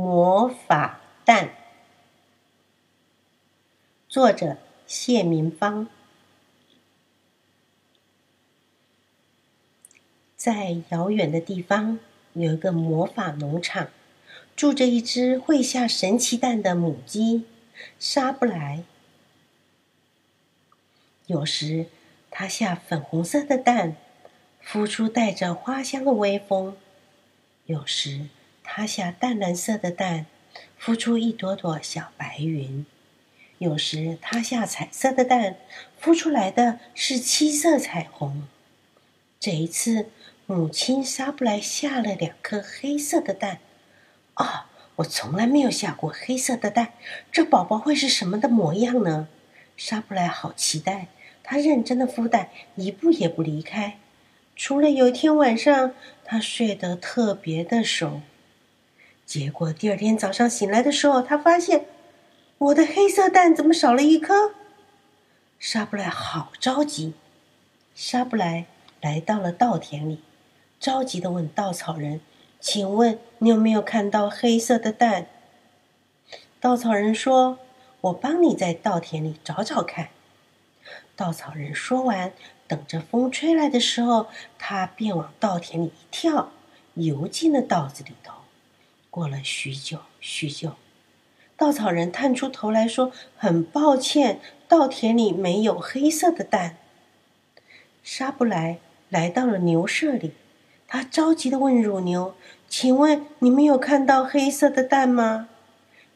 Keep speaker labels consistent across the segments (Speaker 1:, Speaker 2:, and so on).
Speaker 1: 魔法蛋，作者谢明芳。在遥远的地方，有一个魔法农场，住着一只会下神奇蛋的母鸡沙布莱。有时，它下粉红色的蛋，孵出带着花香的微风；有时，它下淡蓝色的蛋，孵出一朵朵小白云；有时它下彩色的蛋，孵出来的是七色彩虹。这一次，母亲沙布莱下了两颗黑色的蛋。啊，我从来没有下过黑色的蛋，这宝宝会是什么的模样呢？沙布莱好期待，他认真的孵蛋，一步也不离开。除了有一天晚上，他睡得特别的熟。结果第二天早上醒来的时候，他发现我的黑色蛋怎么少了一颗？沙布莱好着急。沙布莱来到了稻田里，着急的问稻草人：“请问你有没有看到黑色的蛋？”稻草人说：“我帮你在稻田里找找看。”稻草人说完，等着风吹来的时候，他便往稻田里一跳，游进了稻子里头。过了许久许久，稻草人探出头来说：“很抱歉，稻田里没有黑色的蛋。”沙布莱来到了牛舍里，他着急的问乳牛：“请问你们有看到黑色的蛋吗？”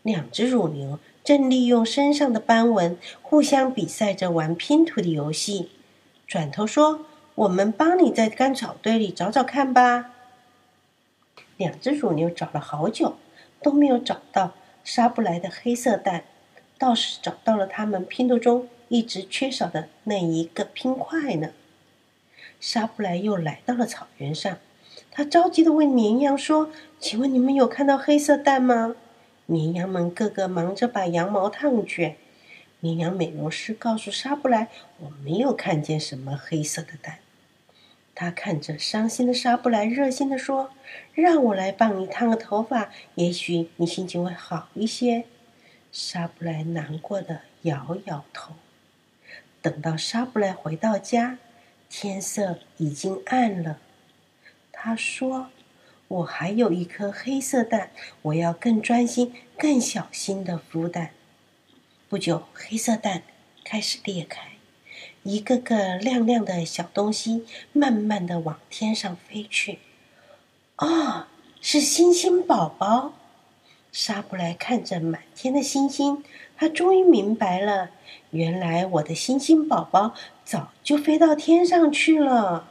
Speaker 1: 两只乳牛正利用身上的斑纹互相比赛着玩拼图的游戏。转头说：“我们帮你在干草堆里找找看吧。”两只乳牛找了好久，都没有找到沙布莱的黑色蛋，倒是找到了他们拼图中一直缺少的那一个拼块呢。沙布莱又来到了草原上，他着急的问绵羊说：“请问你们有看到黑色蛋吗？”绵羊们个个忙着把羊毛烫卷。绵羊美容师告诉沙布莱：“我没有看见什么黑色的蛋。”他看着伤心的沙布莱，热心地说：“让我来帮你烫个头发，也许你心情会好一些。”沙布莱难过的摇摇头。等到沙布莱回到家，天色已经暗了。他说：“我还有一颗黑色蛋，我要更专心、更小心的孵蛋。”不久，黑色蛋开始裂开。一个个亮亮的小东西慢慢的往天上飞去，哦，是星星宝宝！沙布莱看着满天的星星，他终于明白了，原来我的星星宝宝早就飞到天上去了。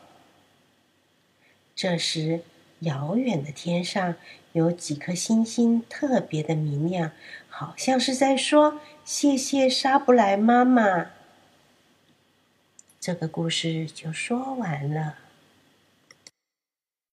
Speaker 1: 这时，遥远的天上有几颗星星特别的明亮，好像是在说：“谢谢沙布莱妈妈。”这个故事就说完了。